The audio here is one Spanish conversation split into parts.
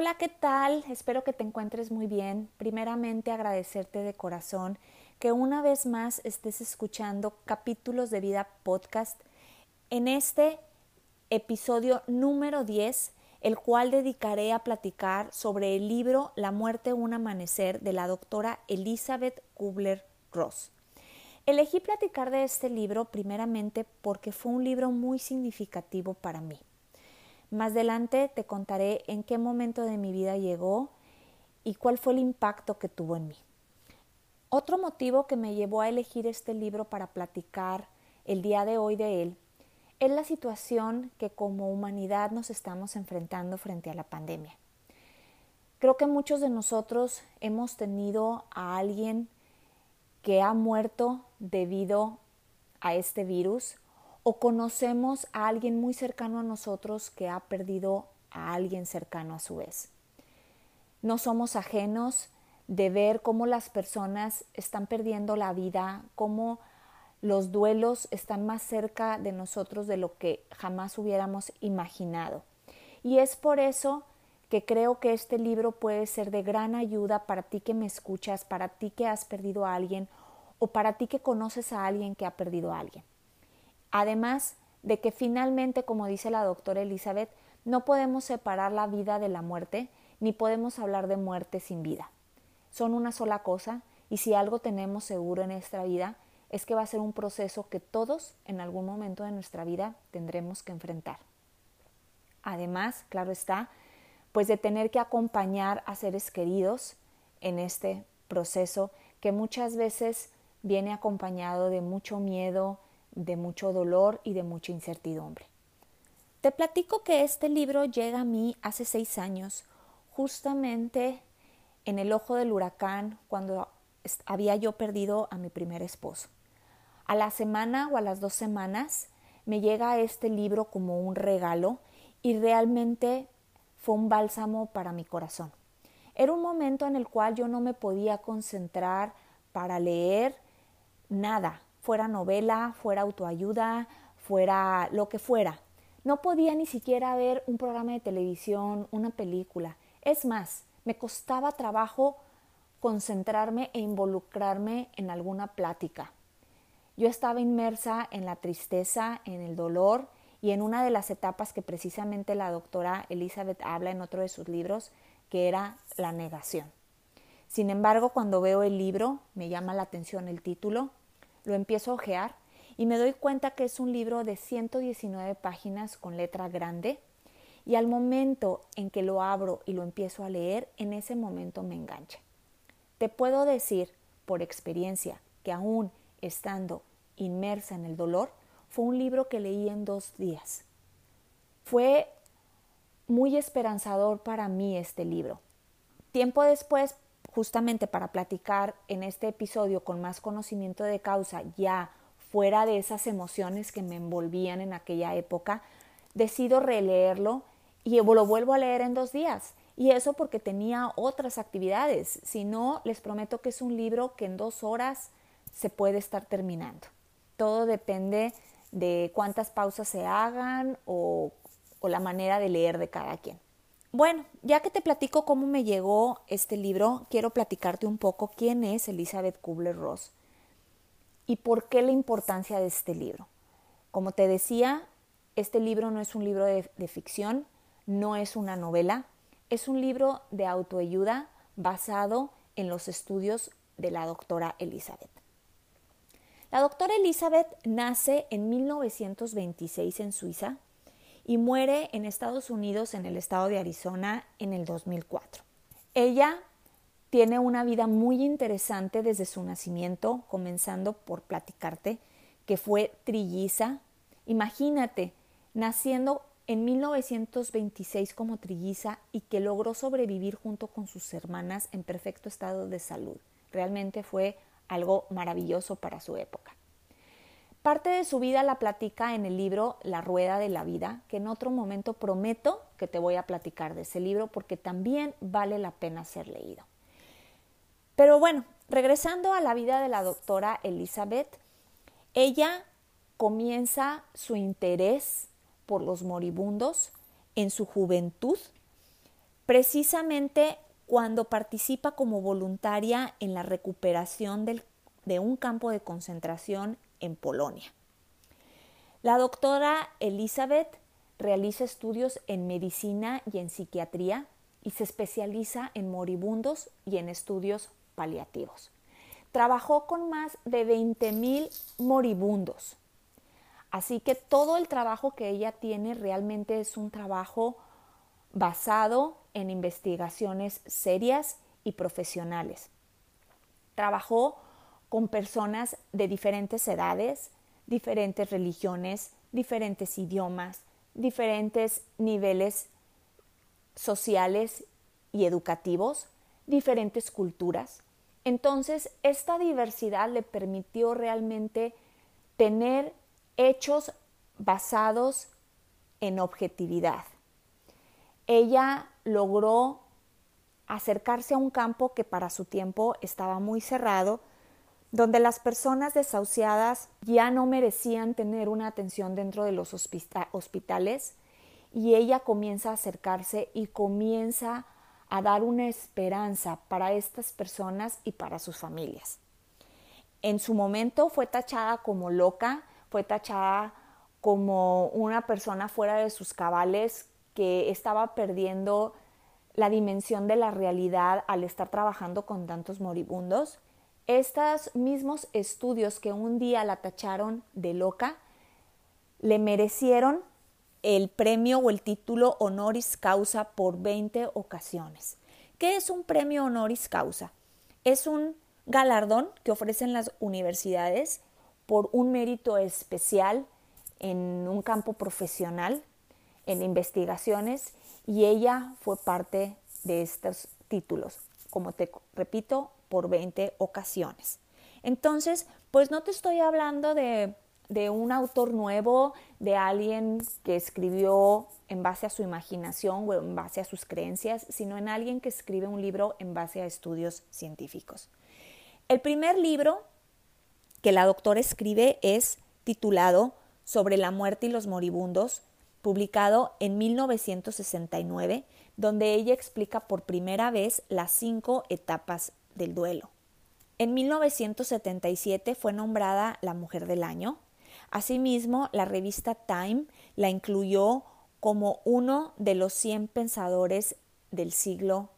Hola, ¿qué tal? Espero que te encuentres muy bien. Primeramente agradecerte de corazón que una vez más estés escuchando capítulos de vida podcast en este episodio número 10, el cual dedicaré a platicar sobre el libro La muerte un amanecer de la doctora Elizabeth Kubler-Ross. Elegí platicar de este libro primeramente porque fue un libro muy significativo para mí. Más adelante te contaré en qué momento de mi vida llegó y cuál fue el impacto que tuvo en mí. Otro motivo que me llevó a elegir este libro para platicar el día de hoy de él es la situación que como humanidad nos estamos enfrentando frente a la pandemia. Creo que muchos de nosotros hemos tenido a alguien que ha muerto debido a este virus o conocemos a alguien muy cercano a nosotros que ha perdido a alguien cercano a su vez. No somos ajenos de ver cómo las personas están perdiendo la vida, cómo los duelos están más cerca de nosotros de lo que jamás hubiéramos imaginado. Y es por eso que creo que este libro puede ser de gran ayuda para ti que me escuchas, para ti que has perdido a alguien o para ti que conoces a alguien que ha perdido a alguien. Además de que finalmente, como dice la doctora Elizabeth, no podemos separar la vida de la muerte, ni podemos hablar de muerte sin vida. Son una sola cosa y si algo tenemos seguro en nuestra vida es que va a ser un proceso que todos en algún momento de nuestra vida tendremos que enfrentar. Además, claro está, pues de tener que acompañar a seres queridos en este proceso que muchas veces viene acompañado de mucho miedo, de mucho dolor y de mucha incertidumbre. Te platico que este libro llega a mí hace seis años, justamente en el ojo del huracán, cuando había yo perdido a mi primer esposo. A la semana o a las dos semanas me llega este libro como un regalo y realmente fue un bálsamo para mi corazón. Era un momento en el cual yo no me podía concentrar para leer nada, fuera novela, fuera autoayuda, fuera lo que fuera. No podía ni siquiera ver un programa de televisión, una película. Es más, me costaba trabajo concentrarme e involucrarme en alguna plática. Yo estaba inmersa en la tristeza, en el dolor y en una de las etapas que precisamente la doctora Elizabeth habla en otro de sus libros, que era la negación. Sin embargo, cuando veo el libro, me llama la atención el título, lo empiezo a ojear y me doy cuenta que es un libro de 119 páginas con letra grande y al momento en que lo abro y lo empiezo a leer, en ese momento me engancha. Te puedo decir por experiencia que aún estando inmersa en el dolor, fue un libro que leí en dos días. Fue muy esperanzador para mí este libro. Tiempo después justamente para platicar en este episodio con más conocimiento de causa, ya fuera de esas emociones que me envolvían en aquella época, decido releerlo y lo vuelvo a leer en dos días. Y eso porque tenía otras actividades. Si no, les prometo que es un libro que en dos horas se puede estar terminando. Todo depende de cuántas pausas se hagan o, la manera de leer de cada quien. Bueno, ya que te platico cómo me llegó este libro, quiero platicarte un poco quién es Elizabeth Kubler-Ross y por qué la importancia de este libro. Como te decía, este libro no es un libro de, de ficción, no es una novela, es un libro de autoayuda basado en los estudios de la doctora Elizabeth. La doctora Elizabeth nace en 1926 en Suiza y muere en Estados Unidos, en el estado de Arizona, en el 2004. Ella tiene una vida muy interesante desde su nacimiento, comenzando por platicarte que fue trilliza. Imagínate, naciendo en 1926 como trilliza y que logró sobrevivir junto con sus hermanas en perfecto estado de salud. Realmente fue algo maravilloso para su época. Parte de su vida la platica en el libro La Rueda de la Vida, que en otro momento prometo que te voy a platicar de ese libro porque también vale la pena ser leído. Pero bueno, regresando a la vida de la doctora Elizabeth, ella comienza su interés por los moribundos en su juventud, precisamente cuando participa como voluntaria en la recuperación de un campo de concentración en Polonia. La doctora Elizabeth realiza estudios en medicina y en psiquiatría y se especializa en moribundos y en estudios paliativos. Trabajó con más de 20.000 moribundos. Así que todo el trabajo que ella tiene realmente es un trabajo basado en investigaciones serias y profesionales. Trabajó con personas de diferentes edades, diferentes religiones, diferentes idiomas, diferentes niveles sociales y educativos, diferentes culturas. Entonces, esta diversidad le permitió realmente tener hechos basados en objetividad. Ella logró acercarse a un campo que para su tiempo estaba muy cerrado, donde las personas desahuciadas ya no merecían tener una atención dentro de los hospitales y ella comienza a acercarse y comienza a dar una esperanza para estas personas y para sus familias. En su momento fue tachada como loca, fue tachada como una persona fuera de sus cabales que estaba perdiendo la dimensión de la realidad al estar trabajando con tantos moribundos. Estos mismos estudios que un día la tacharon de loca le merecieron el premio o el título honoris causa por 20 ocasiones. ¿Qué es un premio honoris causa? Es un galardón que ofrecen las universidades por un mérito especial en un campo profesional, en investigaciones, y ella fue parte de estos títulos, como te repito, por 20 ocasiones. Entonces, pues no te estoy hablando de, de un autor nuevo, de alguien que escribió en base a su imaginación o en base a sus creencias, sino en alguien que escribe un libro en base a estudios científicos. El primer libro que la doctora escribe es titulado Sobre la muerte y los moribundos, publicado en 1969, donde ella explica por primera vez las cinco etapas del duelo. En 1977 fue nombrada la Mujer del Año. Asimismo, la revista Time la incluyó como uno de los 100 pensadores del siglo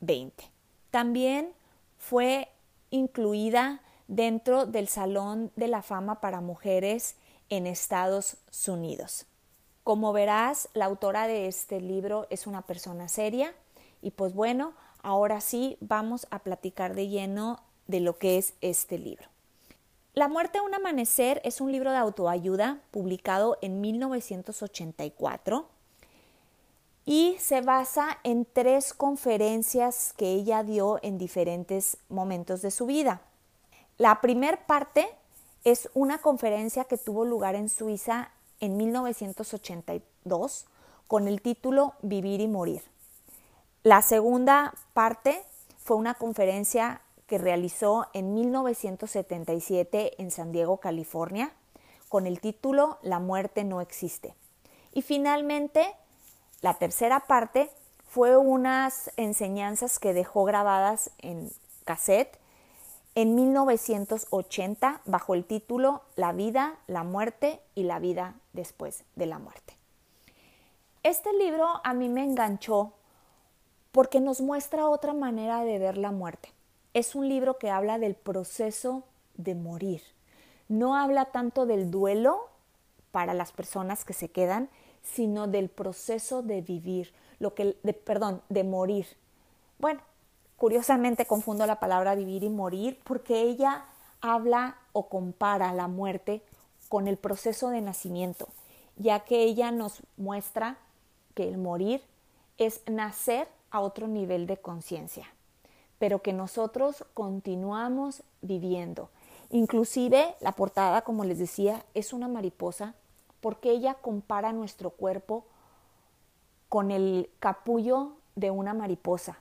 XX. También fue incluida dentro del Salón de la Fama para Mujeres en Estados Unidos. Como verás, la autora de este libro es una persona seria y pues bueno, ahora sí vamos a platicar de lleno de lo que es este libro. La muerte a un amanecer es un libro de autoayuda publicado en 1984 y se basa en tres conferencias que ella dio en diferentes momentos de su vida. La primer parte es una conferencia que tuvo lugar en Suiza en 1982 con el título Vivir y Morir. La segunda parte fue una conferencia que realizó en 1977 en San Diego, California, con el título La muerte no existe. Y finalmente, la tercera parte fue unas enseñanzas que dejó grabadas en cassette en 1980 bajo el título La vida, la muerte y la vida después de la muerte. Este libro a mí me enganchó porque nos muestra otra manera de ver la muerte. Es un libro que habla del proceso de morir. No habla tanto del duelo para las personas que se quedan, sino del proceso de vivir, lo que perdón, de morir. Bueno, Curiosamente confundo la palabra vivir y morir porque ella habla o compara la muerte con el proceso de nacimiento. ya que ella nos muestra que el morir es nacer a otro nivel de conciencia, pero que nosotros continuamos viviendo. Inclusive la portada, como les decía, es una mariposa porque ella compara nuestro cuerpo con el capullo de una mariposa,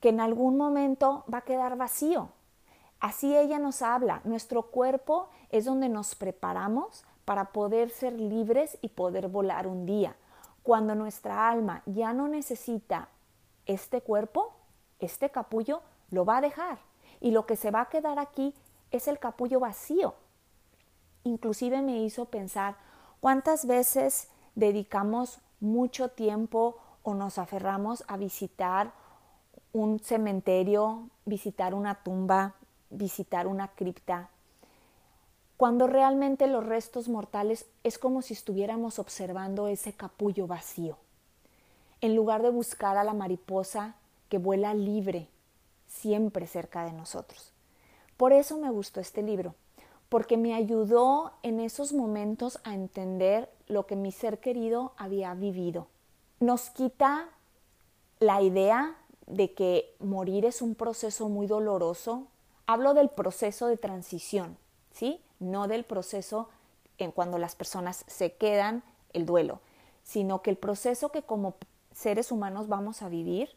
que en algún momento va a quedar vacío. Así ella nos habla, nuestro cuerpo es donde nos preparamos para poder ser libres y poder volar un día. Cuando nuestra alma ya no necesita este cuerpo, este capullo, lo va a dejar. Y lo que se va a quedar aquí es el capullo vacío. Inclusive me hizo pensar cuántas veces dedicamos mucho tiempo o nos aferramos a visitar un cementerio, visitar una tumba, visitar una cripta, cuando realmente los restos mortales es como si estuviéramos observando ese capullo vacío, en lugar de buscar a la mariposa que vuela libre, siempre cerca de nosotros. Por eso me gustó este libro, porque me ayudó en esos momentos a entender lo que mi ser querido había vivido. Nos quita la idea de que morir es un proceso muy doloroso. Hablo del proceso de transición, ¿sí? No del proceso en cuando las personas se quedan el duelo, sino que el proceso que como seres humanos vamos a vivir,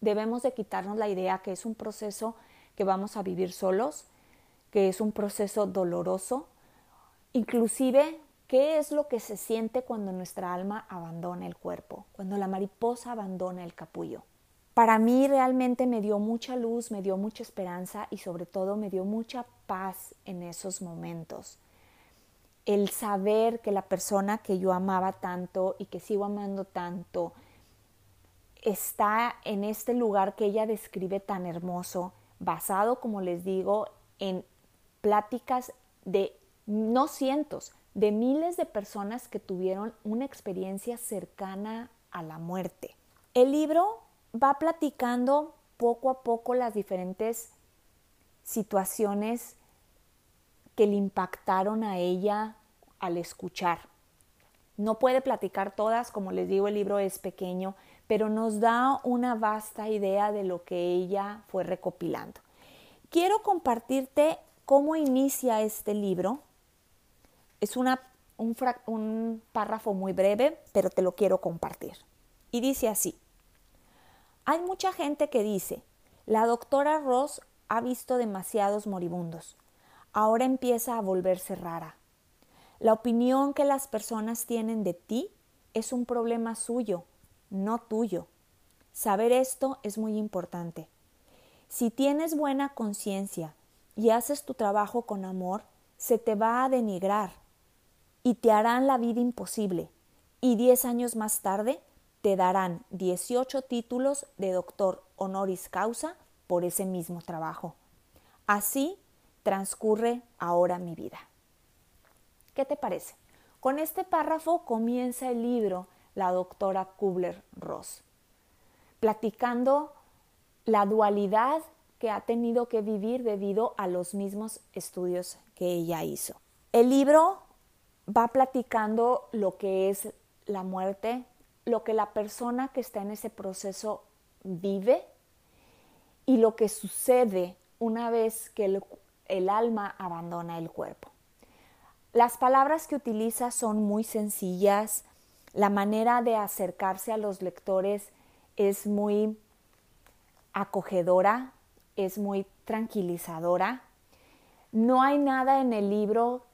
debemos de quitarnos la idea que es un proceso que vamos a vivir solos, que es un proceso doloroso, inclusive qué es lo que se siente cuando nuestra alma abandona el cuerpo, cuando la mariposa abandona el capullo para mí realmente me dio mucha luz, me dio mucha esperanza y sobre todo me dio mucha paz en esos momentos. El saber que la persona que yo amaba tanto y que sigo amando tanto está en este lugar que ella describe tan hermoso, basado, como les digo, en pláticas de no cientos, de miles de personas que tuvieron una experiencia cercana a la muerte. El libro va platicando poco a poco las diferentes situaciones que le impactaron a ella al escuchar. No puede platicar todas, como les digo, el libro es pequeño, pero nos da una vasta idea de lo que ella fue recopilando. Quiero compartirte cómo inicia este libro. Es una, un, un párrafo muy breve, pero te lo quiero compartir. Y dice así. Hay mucha gente que dice, la doctora Ross ha visto demasiados moribundos. Ahora empieza a volverse rara. La opinión que las personas tienen de ti es un problema suyo, no tuyo. Saber esto es muy importante. Si tienes buena conciencia y haces tu trabajo con amor, se te va a denigrar y te harán la vida imposible. Y diez años más tarde te darán 18 títulos de doctor honoris causa por ese mismo trabajo. Así transcurre ahora mi vida. ¿Qué te parece? Con este párrafo comienza el libro la doctora Kubler-Ross, platicando la dualidad que ha tenido que vivir debido a los mismos estudios que ella hizo. El libro va platicando lo que es la muerte, lo que la persona que está en ese proceso vive y lo que sucede una vez que el, alma abandona el cuerpo. Las palabras que utiliza son muy sencillas, la manera de acercarse a los lectores es muy acogedora, es muy tranquilizadora. No hay nada en el libro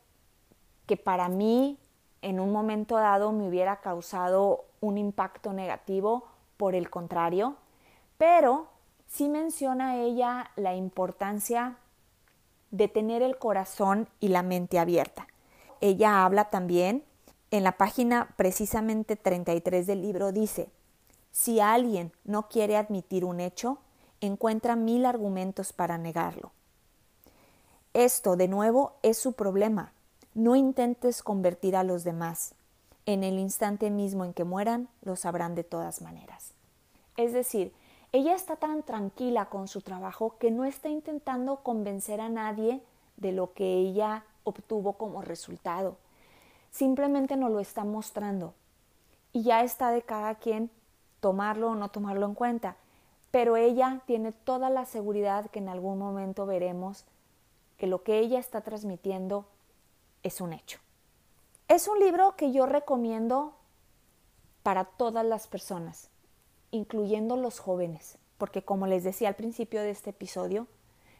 que para mí en un momento dado me hubiera causado un impacto negativo, por el contrario, pero sí menciona ella la importancia de tener el corazón y la mente abierta. Ella habla también en la página precisamente 33 del libro, dice, si alguien no quiere admitir un hecho, encuentra mil argumentos para negarlo. Esto, de nuevo, es su problema. No intentes convertir a los demás en el instante mismo en que mueran, lo sabrán de todas maneras. Es decir, ella está tan tranquila con su trabajo que no está intentando convencer a nadie de lo que ella obtuvo como resultado. simplemente nos lo está mostrando y ya está de cada quien tomarlo o no tomarlo en cuenta. Pero ella tiene toda la seguridad que en algún momento veremos que lo que ella está transmitiendo es un hecho. Es un libro que yo recomiendo para todas las personas, incluyendo los jóvenes, porque como les decía al principio de este episodio,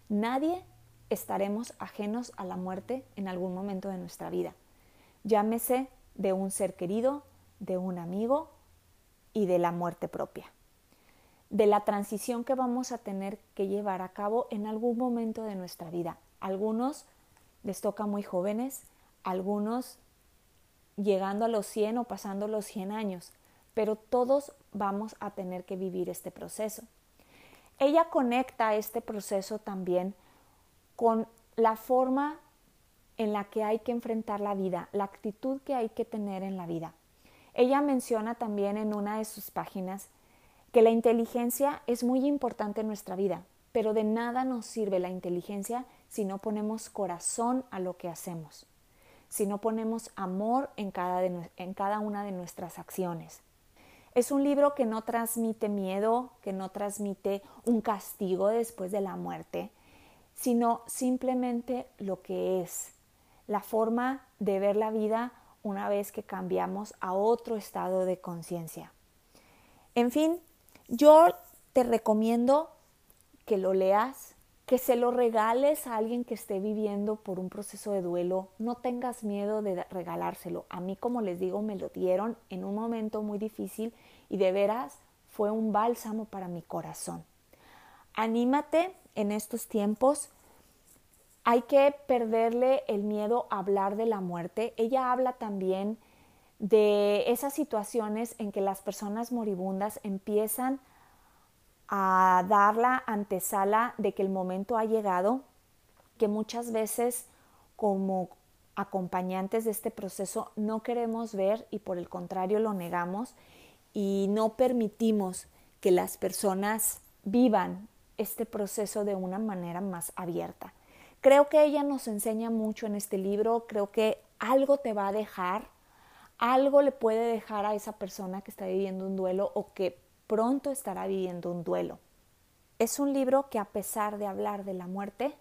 nadie estaremos ajenos a la muerte en algún momento de nuestra vida. Llámese de un ser querido, de un amigo y de la muerte propia. De la transición que vamos a tener que llevar a cabo en algún momento de nuestra vida. Algunos les toca muy jóvenes, algunos llegando a los 100 o pasando los 100 años, pero todos vamos a tener que vivir este proceso. Ella conecta este proceso también con la forma en la que hay que enfrentar la vida, la actitud que hay que tener en la vida. Ella menciona también en una de sus páginas que la inteligencia es muy importante en nuestra vida, pero de nada nos sirve la inteligencia si no ponemos corazón a lo que hacemos, si no ponemos amor en cada, en cada una de nuestras acciones. Es un libro que no transmite miedo, que no transmite un castigo después de la muerte, sino simplemente lo que es, la forma de ver la vida una vez que cambiamos a otro estado de conciencia. En fin, yo te recomiendo que lo leas, que se lo regales a alguien que esté viviendo por un proceso de duelo. No tengas miedo de regalárselo. A mí, como les digo, me lo dieron en un momento muy difícil y de veras fue un bálsamo para mi corazón. Anímate en estos tiempos. Hay que perderle el miedo a hablar de la muerte. Ella habla también de esas situaciones en que las personas moribundas empiezan a dar la antesala de que el momento ha llegado, que muchas veces como acompañantes de este proceso no queremos ver y por el contrario lo negamos y no permitimos que las personas vivan este proceso de una manera más abierta. Creo que ella nos enseña mucho en este libro, creo que algo te va a dejar, algo le puede dejar a esa persona que está viviendo un duelo o que pronto estará viviendo un duelo. Es un libro que a pesar de hablar de la muerte,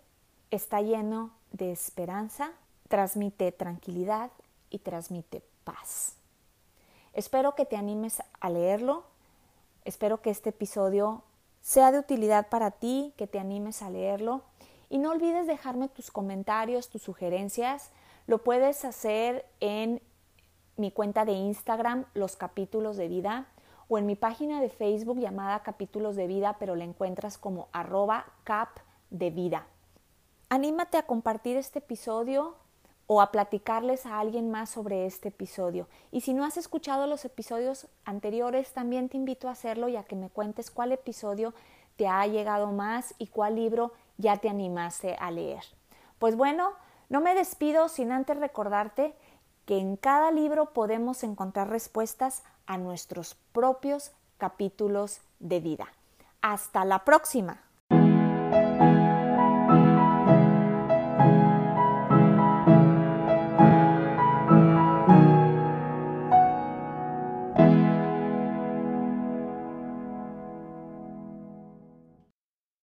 está lleno de esperanza, transmite tranquilidad y transmite paz. Espero que te animes a leerlo, espero que este episodio sea de utilidad para ti, que te animes a leerlo y no olvides dejarme tus comentarios, tus sugerencias. Lo puedes hacer en mi cuenta de Instagram, los capítulos de vida, o en mi página de Facebook llamada Capítulos de Vida, pero la encuentras como arroba cap de vida. Anímate a compartir este episodio o a platicarles a alguien más sobre este episodio. Y si no has escuchado los episodios anteriores, también te invito a hacerlo y a que me cuentes cuál episodio te ha llegado más y cuál libro ya te animaste a leer. Pues bueno, no me despido sin antes recordarte que en cada libro podemos encontrar respuestas a nuestros propios capítulos de vida. Hasta la próxima.